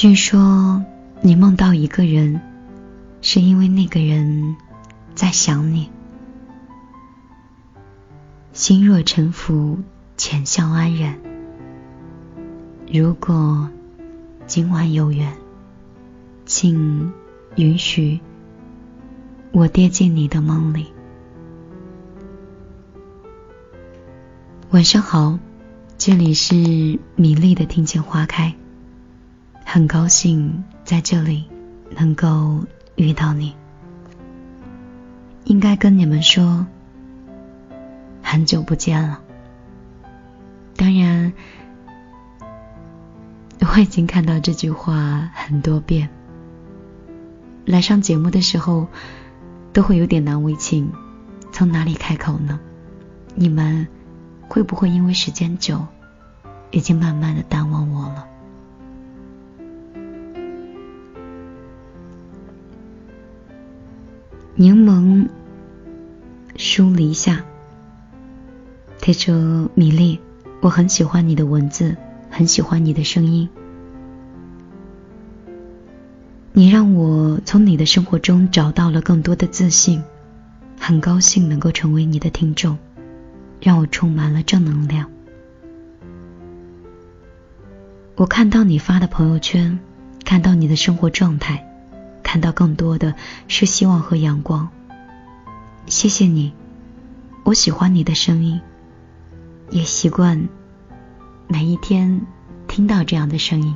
据说你梦到一个人，是因为那个人在想你。心若沉浮，浅笑安然。如果今晚有缘，请允许我跌进你的梦里。晚上好，这里是米粒的听见花开，很高兴在这里能够遇到你。应该跟你们说，很久不见了。当然。我已经看到这句话很多遍。来上节目的时候，都会有点难为情，从哪里开口呢？你们会不会因为时间久，已经慢慢的淡忘我了？柠檬疏篱下，他说：“米粒，我很喜欢你的文字。”很喜欢你的声音，你让我从你的生活中找到了更多的自信，很高兴能够成为你的听众，让我充满了正能量。我看到你发的朋友圈，看到你的生活状态，看到更多的是希望和阳光。谢谢你，我喜欢你的声音，也习惯。每一天听到这样的声音，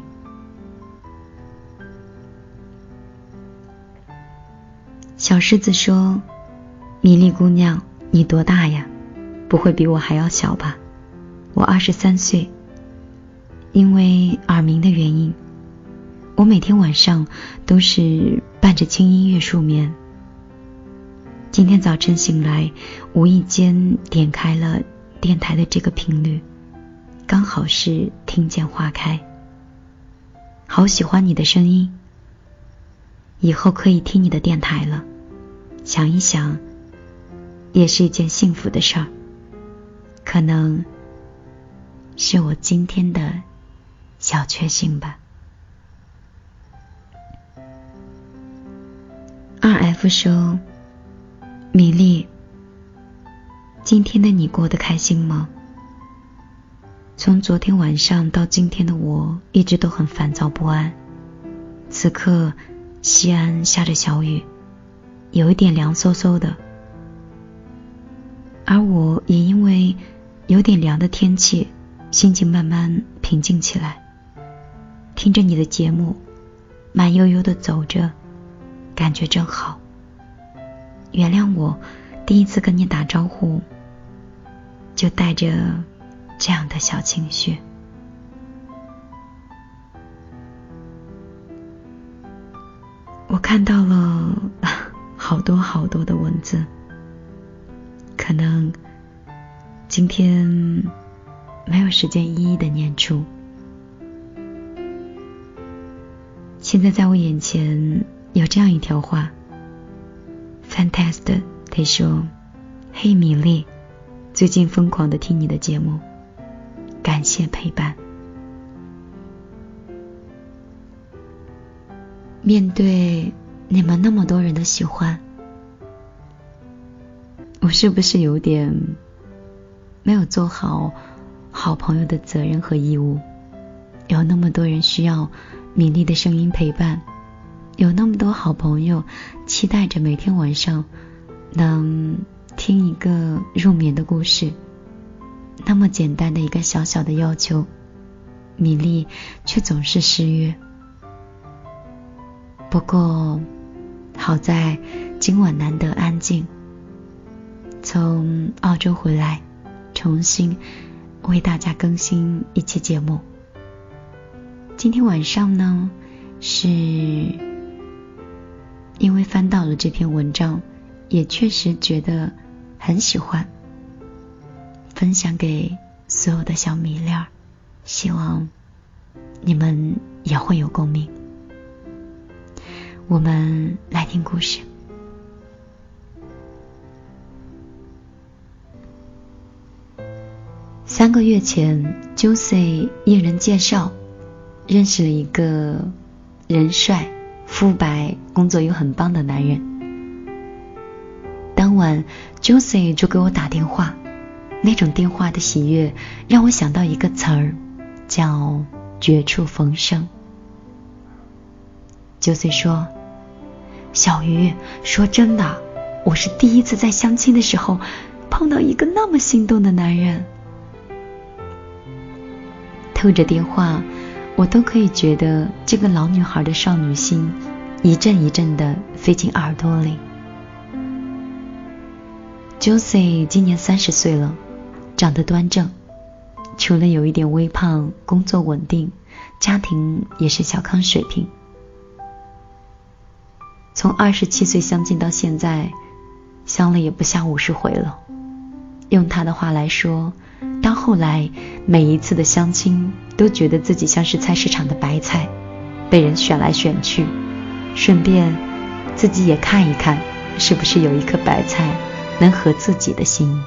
小狮子说：“米粒姑娘，你多大呀？不会比我还要小吧？我二十三岁。因为耳鸣的原因，我每天晚上都是伴着轻音乐入眠。今天早晨醒来，无意间点开了电台的这个频率。”刚好是听见花开，好喜欢你的声音。以后可以听你的电台了，想一想，也是一件幸福的事儿。可能是我今天的小确幸吧。二 F 说：“米粒，今天的你过得开心吗？”从昨天晚上到今天的我，一直都很烦躁不安。此刻，西安下着小雨，有一点凉飕飕的，而我也因为有点凉的天气，心情慢慢平静起来。听着你的节目，慢悠悠的走着，感觉真好。原谅我，第一次跟你打招呼，就带着。这样的小情绪，我看到了 好多好多的文字，可能今天没有时间一一的念出。现在在我眼前有这样一条话，Fantastic，他说：“嘿，米粒，最近疯狂的听你的节目。”感谢陪伴。面对你们那么多人的喜欢，我是不是有点没有做好好朋友的责任和义务？有那么多人需要米粒的声音陪伴，有那么多好朋友期待着每天晚上能听一个入眠的故事。那么简单的一个小小的要求，米粒却总是失约。不过，好在今晚难得安静。从澳洲回来，重新为大家更新一期节目。今天晚上呢，是因为翻到了这篇文章，也确实觉得很喜欢。分享给所有的小米粒儿，希望你们也会有共鸣。我们来听故事。三个月前 j o s e 应人介绍认识了一个人帅、肤白、工作又很棒的男人。当晚，Josie 就给我打电话，那种电话的喜悦让我想到一个词儿，叫“绝处逢生”。Josie 说：“小鱼，说真的，我是第一次在相亲的时候碰到一个那么心动的男人。”透着电话，我都可以觉得这个老女孩的少女心一阵一阵的飞进耳朵里。Josie 今年三十岁了，长得端正，除了有一点微胖，工作稳定，家庭也是小康水平。从二十七岁相亲到现在，相了也不下五十回了。用他的话来说。到后来，每一次的相亲，都觉得自己像是菜市场的白菜，被人选来选去，顺便自己也看一看，是不是有一颗白菜能合自己的心。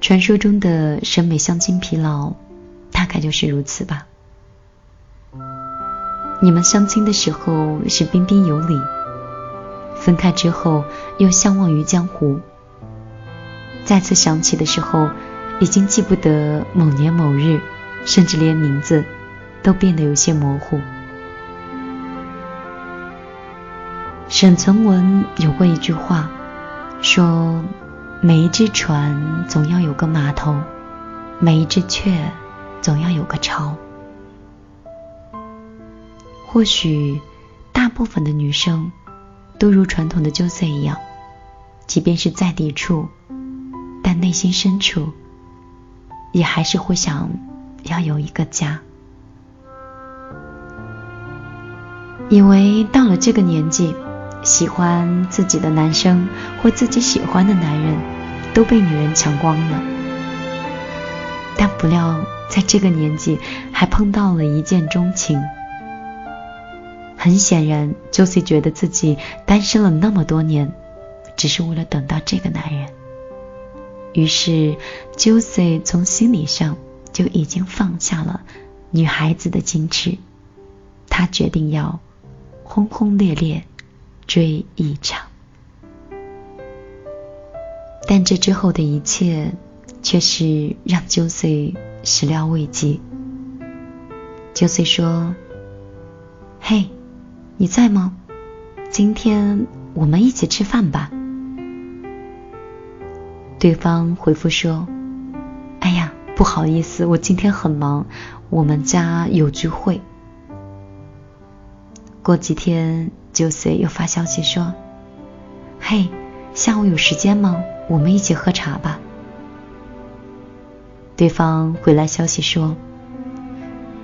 传说中的审美相亲疲劳，大概就是如此吧。你们相亲的时候是彬彬有礼。分开之后，又相忘于江湖。再次想起的时候，已经记不得某年某日，甚至连名字都变得有些模糊。沈从文有过一句话，说：“每一只船总要有个码头，每一只雀总要有个巢。”或许，大部分的女生。都如传统的旧色一样，即便是再抵触，内心深处也还是会想要有一个家。以为到了这个年纪，喜欢自己的男生或自己喜欢的男人都被女人抢光了，但不料在这个年纪还碰到了一见钟情。很显然，Josie 觉得自己单身了那么多年，只是为了等到这个男人。于是，Josie 从心理上就已经放下了女孩子的矜持，她决定要轰轰烈烈追一场。但这之后的一切，却是让 Josie 始料未及。Josie 说：“嘿。”你在吗？今天我们一起吃饭吧。对方回复说：“哎呀，不好意思，我今天很忙，我们家有聚会。”过几天，Josie 又发消息说：“嘿，下午有时间吗？我们一起喝茶吧。”对方回来消息说。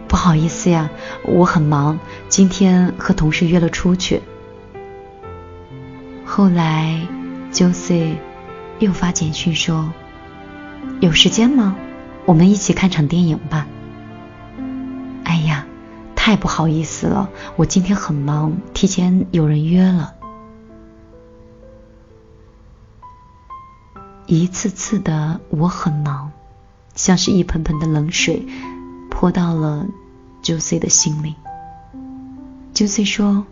不好意思呀，我很忙，今天和同事约了出去。后来，Josie 又发简讯说：“有时间吗？我们一起看场电影吧。”哎呀，太不好意思了，我今天很忙，提前有人约了。一次次的我很忙，像是一盆盆的冷水泼到了。Josie 的心里，Josie 说：“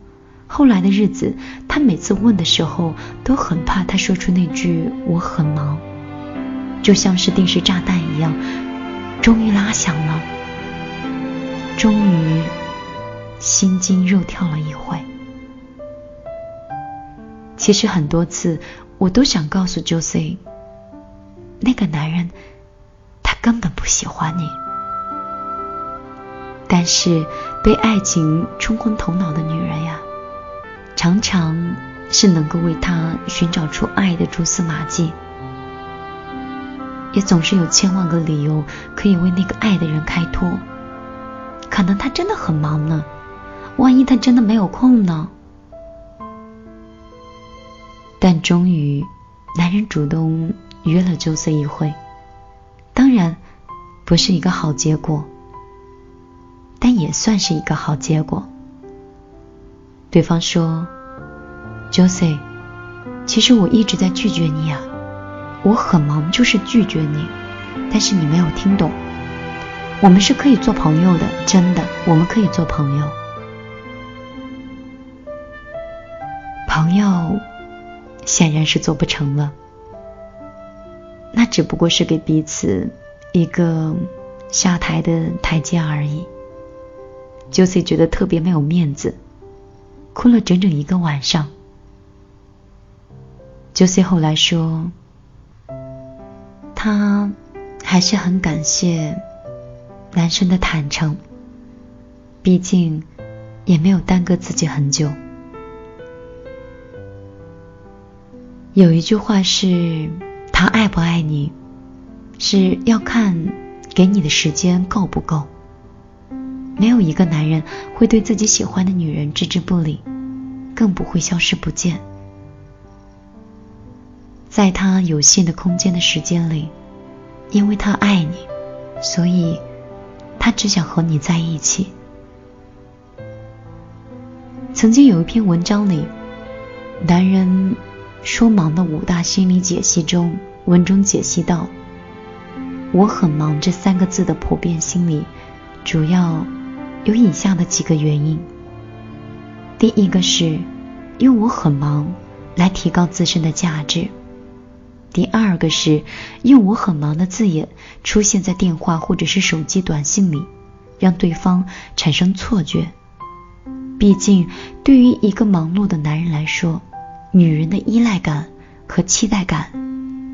后来的日子，他每次问的时候，都很怕他说出那句‘我很忙’，就像是定时炸弹一样，终于拉响了，终于心惊肉跳了一回。其实很多次，我都想告诉 Josie，那个男人，他根本不喜欢你。”但是被爱情冲昏头脑的女人呀，常常是能够为他寻找出爱的蛛丝马迹，也总是有千万个理由可以为那个爱的人开脱。可能他真的很忙呢，万一他真的没有空呢？但终于，男人主动约了周四一会，当然不是一个好结果。但也算是一个好结果。对方说：“Josie，其实我一直在拒绝你啊，我很忙，就是拒绝你，但是你没有听懂。我们是可以做朋友的，真的，我们可以做朋友。朋友显然是做不成了，那只不过是给彼此一个下台的台阶而已。Josie 觉得特别没有面子，哭了整整一个晚上。Josie 后来说，他还是很感谢。男生的坦诚，毕竟也没有耽搁自己很久。有一句话是：他爱不爱你，是要看给你的时间够不够。没有一个男人会对自己喜欢的女人置之不理，更不会消失不见。在他有限的空间的时间里，因为他爱你，所以。他只想和你在一起。曾经有一篇文章里，男人说忙的五大心理解析中，文中解析到：“我很忙”这三个字的普遍心理，主要有以下的几个原因。第一个是用“我很忙”来提高自身的价值。第二个是用“我很忙”的字眼出现在电话或者是手机短信里，让对方产生错觉。毕竟，对于一个忙碌的男人来说，女人的依赖感和期待感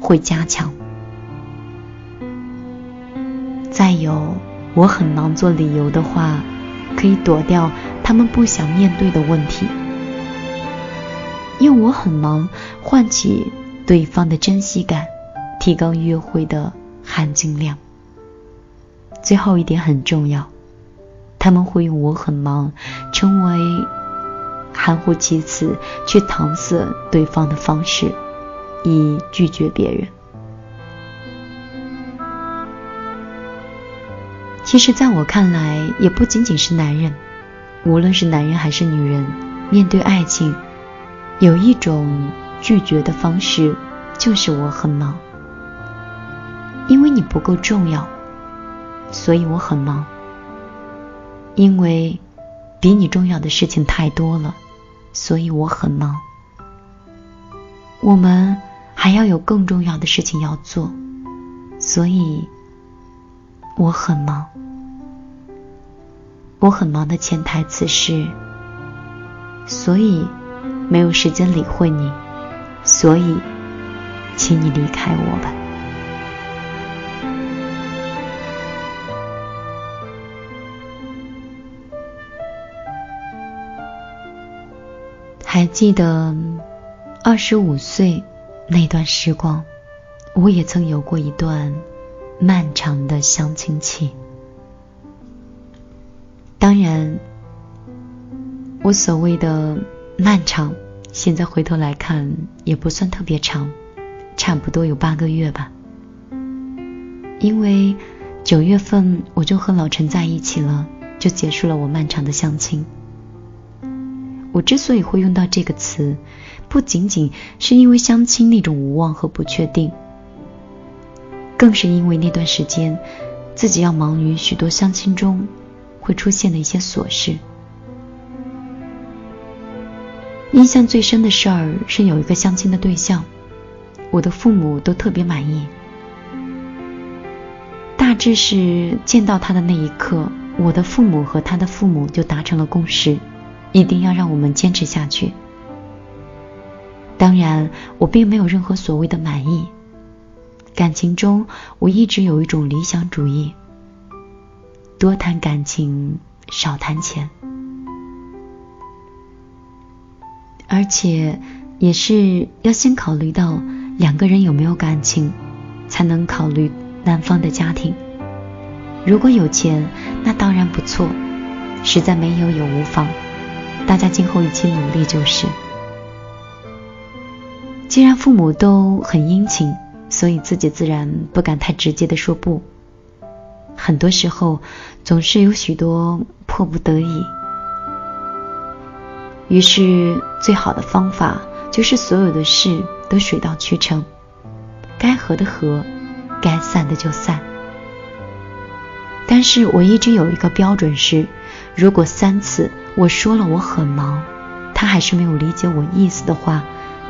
会加强。再有，“我很忙”做理由的话，可以躲掉他们不想面对的问题。用“我很忙”唤起。对方的珍惜感，提高约会的含金量。最后一点很重要，他们会用“我很忙”成为含糊其辞去搪塞对方的方式，以拒绝别人。其实，在我看来，也不仅仅是男人，无论是男人还是女人，面对爱情，有一种。拒绝的方式就是我很忙，因为你不够重要，所以我很忙。因为比你重要的事情太多了，所以我很忙。我们还要有更重要的事情要做，所以我很忙。我很忙的潜台词是，所以没有时间理会你。所以，请你离开我吧。还记得二十五岁那段时光，我也曾有过一段漫长的相亲期。当然，我所谓的漫长。现在回头来看，也不算特别长，差不多有八个月吧。因为九月份我就和老陈在一起了，就结束了我漫长的相亲。我之所以会用到这个词，不仅仅是因为相亲那种无望和不确定，更是因为那段时间自己要忙于许多相亲中会出现的一些琐事。印象最深的事儿是有一个相亲的对象，我的父母都特别满意。大致是见到他的那一刻，我的父母和他的父母就达成了共识，一定要让我们坚持下去。当然，我并没有任何所谓的满意。感情中，我一直有一种理想主义，多谈感情，少谈钱。而且也是要先考虑到两个人有没有感情，才能考虑男方的家庭。如果有钱，那当然不错；实在没有也无妨，大家今后一起努力就是。既然父母都很殷勤，所以自己自然不敢太直接的说不。很多时候，总是有许多迫不得已。于是，最好的方法就是所有的事都水到渠成，该和的和，该散的就散。但是我一直有一个标准是，如果三次我说了我很忙，他还是没有理解我意思的话，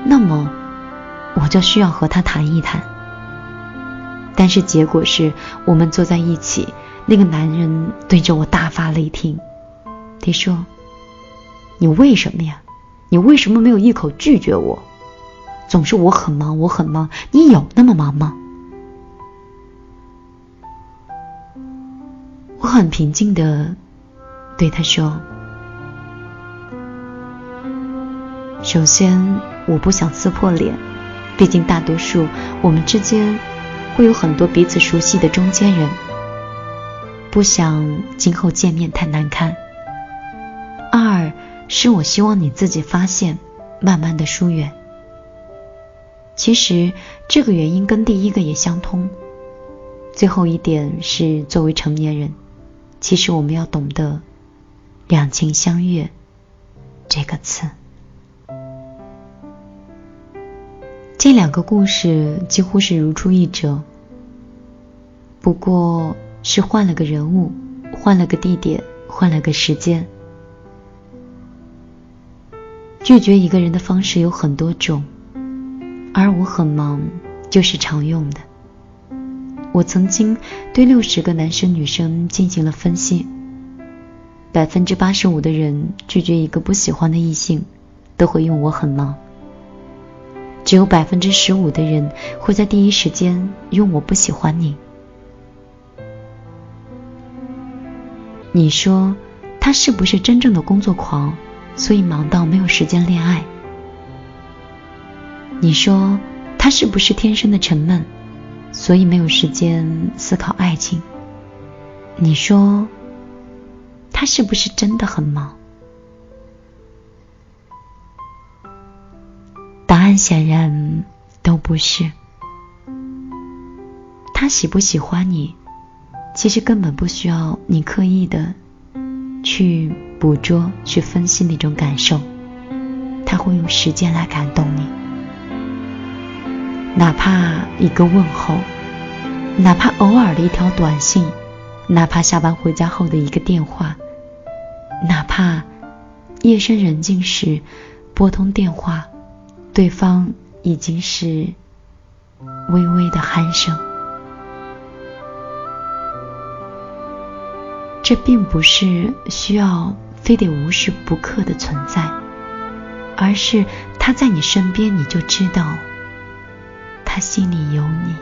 那么我就需要和他谈一谈。但是结果是我们坐在一起，那个男人对着我大发雷霆，他说：“你为什么呀？你为什么没有一口拒绝我？总是我很忙，我很忙，你有那么忙吗？”我很平静的对他说：“首先，我不想撕破脸，毕竟大多数我们之间。”会有很多彼此熟悉的中间人，不想今后见面太难堪。二是我希望你自己发现，慢慢的疏远。其实这个原因跟第一个也相通。最后一点是作为成年人，其实我们要懂得“两情相悦”这个词。这两个故事几乎是如出一辙。不过是换了个人物，换了个地点，换了个时间。拒绝一个人的方式有很多种，而我很忙就是常用的。我曾经对六十个男生女生进行了分析，百分之八十五的人拒绝一个不喜欢的异性，都会用我很忙。只有百分之十五的人会在第一时间用我不喜欢你。你说他是不是真正的工作狂，所以忙到没有时间恋爱？你说他是不是天生的沉闷，所以没有时间思考爱情？你说他是不是真的很忙？但显然都不是。他喜不喜欢你？其实根本不需要你刻意的去捕捉、去分析那种感受，他会用时间来感动你。哪怕一个问候，哪怕偶尔的一条短信，哪怕下班回家后的一个电话，哪怕夜深人静时拨通电话，对方已经是微微的鼾声。这并不是需要非得无时不刻的存在，而是他在你身边，你就知道他心里有你。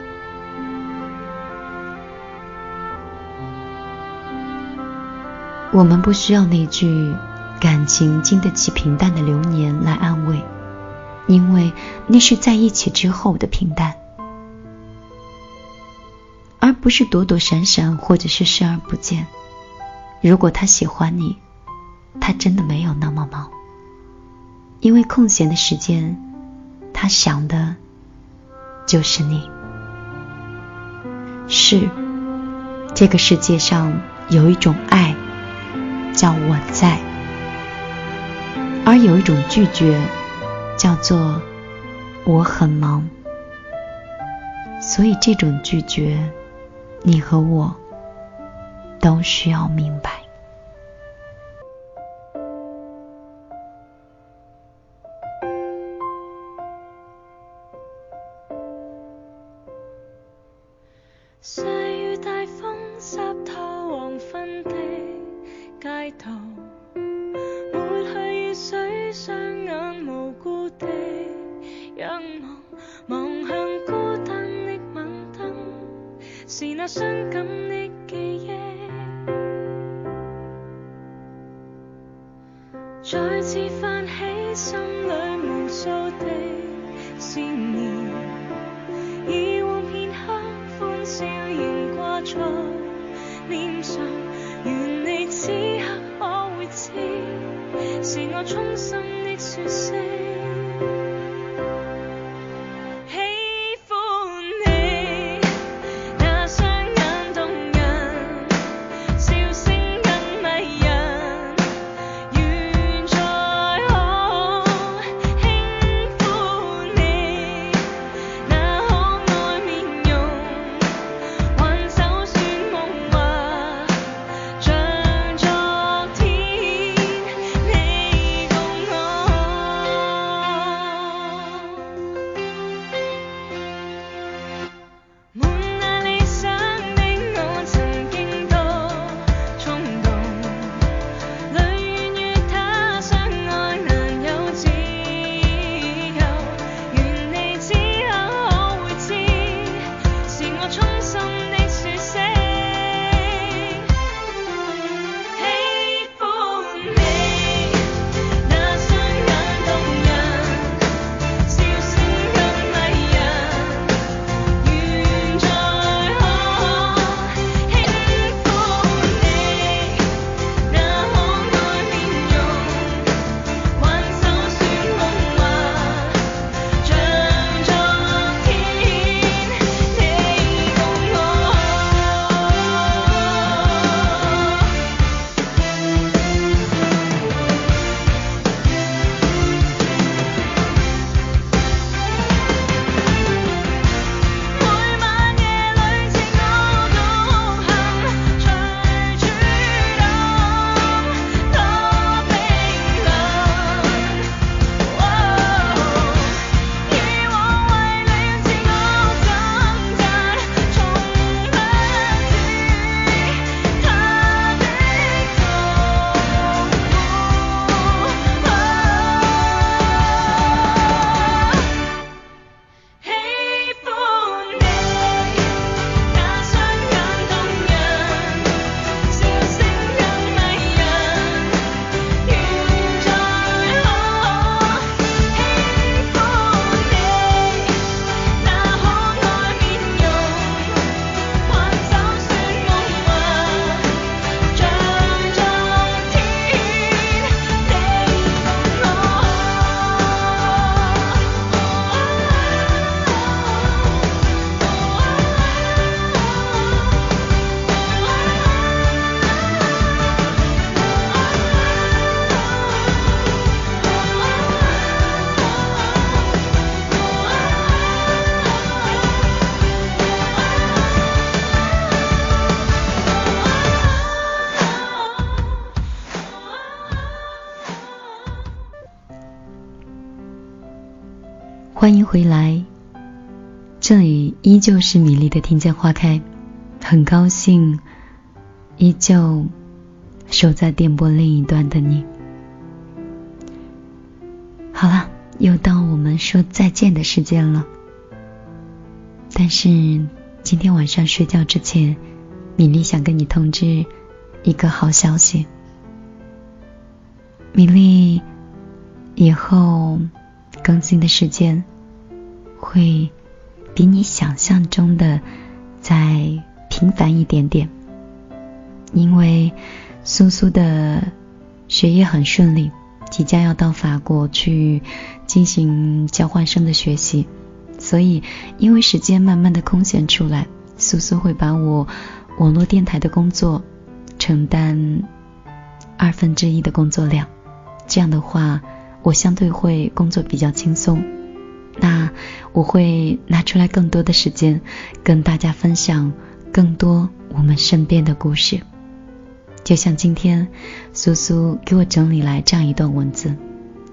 我们不需要那句感情经得起平淡的流年来安慰，因为那是在一起之后的平淡，而不是躲躲闪闪或者是视而不见。如果他喜欢你，他真的没有那么忙，因为空闲的时间，他想的就是你。是，这个世界上有一种爱，叫我在；而有一种拒绝，叫做我很忙。所以这种拒绝，你和我。都需要明白。孤地仰望，望向孤单的晚灯，是那伤感的记忆。再次泛起心里无数的思念，以往片刻欢笑仍挂在脸上，愿你此刻可会知，是我衷心的说声。欢迎回来，这里依旧是米粒的听见花开，很高兴依旧守在电波另一端的你。好了，又到我们说再见的时间了。但是今天晚上睡觉之前，米粒想跟你通知一个好消息。米粒以后更新的时间会比你想象中的再频繁一点点，因为苏苏的学业很顺利，即将要到法国去进行交换生的学习，所以因为时间慢慢的空闲出来，苏苏会把我网络电台的工作承担二分之一的工作量。这样的话，我相对会工作比较轻松。那我会拿出来更多的时间，跟大家分享更多我们身边的故事。就像今天，苏苏给我整理来这样一段文字，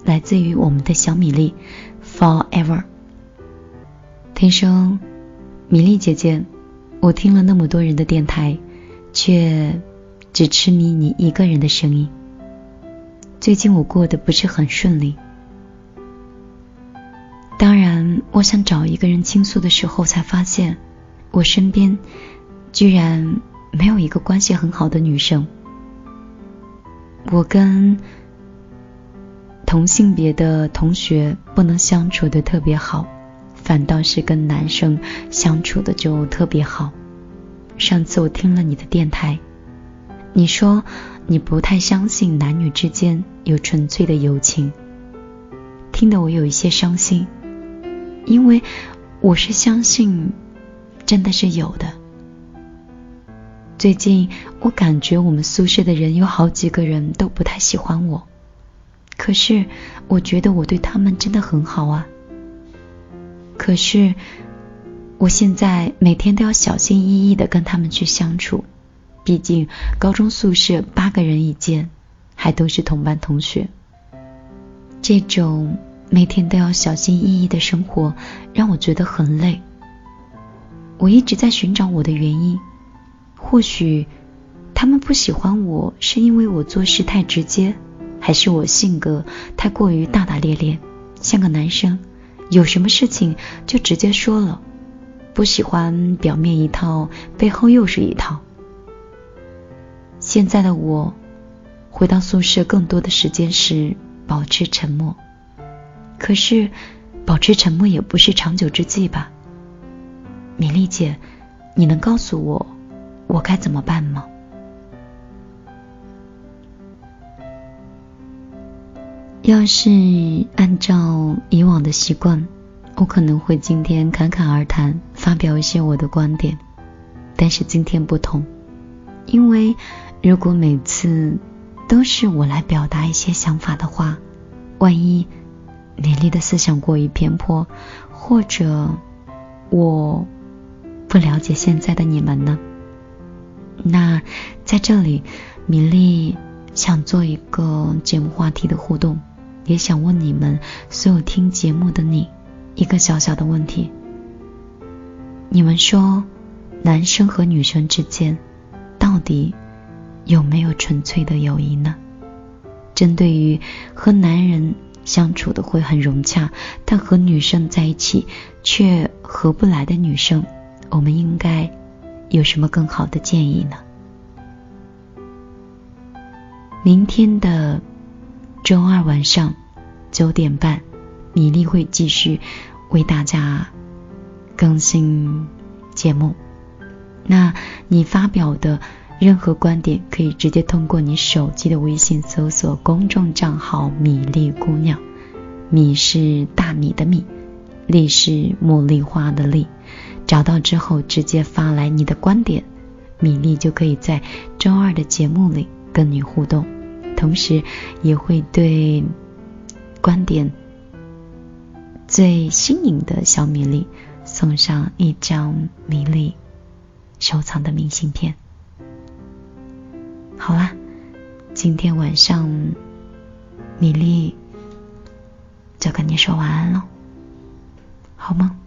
来自于我们的小米粒，Forever。听说，米粒姐姐，我听了那么多人的电台，却只痴迷你一个人的声音。最近我过得不是很顺利，当然，我想找一个人倾诉的时候，才发现我身边居然没有一个关系很好的女生。我跟同性别的同学不能相处的特别好，反倒是跟男生相处的就特别好。上次我听了你的电台，你说。你不太相信男女之间有纯粹的友情，听得我有一些伤心，因为我是相信真的是有的。最近我感觉我们宿舍的人有好几个人都不太喜欢我，可是我觉得我对他们真的很好啊。可是我现在每天都要小心翼翼的跟他们去相处。毕竟高中宿舍八个人一间，还都是同班同学，这种每天都要小心翼翼的生活让我觉得很累。我一直在寻找我的原因，或许他们不喜欢我是因为我做事太直接，还是我性格太过于大大咧咧，像个男生，有什么事情就直接说了，不喜欢表面一套，背后又是一套。现在的我，回到宿舍更多的时间是保持沉默。可是，保持沉默也不是长久之计吧？米粒姐，你能告诉我，我该怎么办吗？要是按照以往的习惯，我可能会今天侃侃而谈，发表一些我的观点。但是今天不同，因为。如果每次都是我来表达一些想法的话，万一米粒的思想过于偏颇，或者我不了解现在的你们呢？那在这里，米粒想做一个节目话题的互动，也想问你们所有听节目的你一个小小的问题：你们说，男生和女生之间到底？有没有纯粹的友谊呢？针对于和男人相处的会很融洽，但和女生在一起却合不来的女生，我们应该有什么更好的建议呢？明天的周二晚上九点半，米粒会继续为大家更新节目。那你发表的。任何观点可以直接通过你手机的微信搜索公众账号“米粒姑娘”，米是大米的米，粒是茉莉花的粒。找到之后直接发来你的观点，米粒就可以在周二的节目里跟你互动，同时也会对观点最新颖的小米粒送上一张米粒收藏的明信片。好啦，今天晚上米粒就跟你说晚安了。好吗？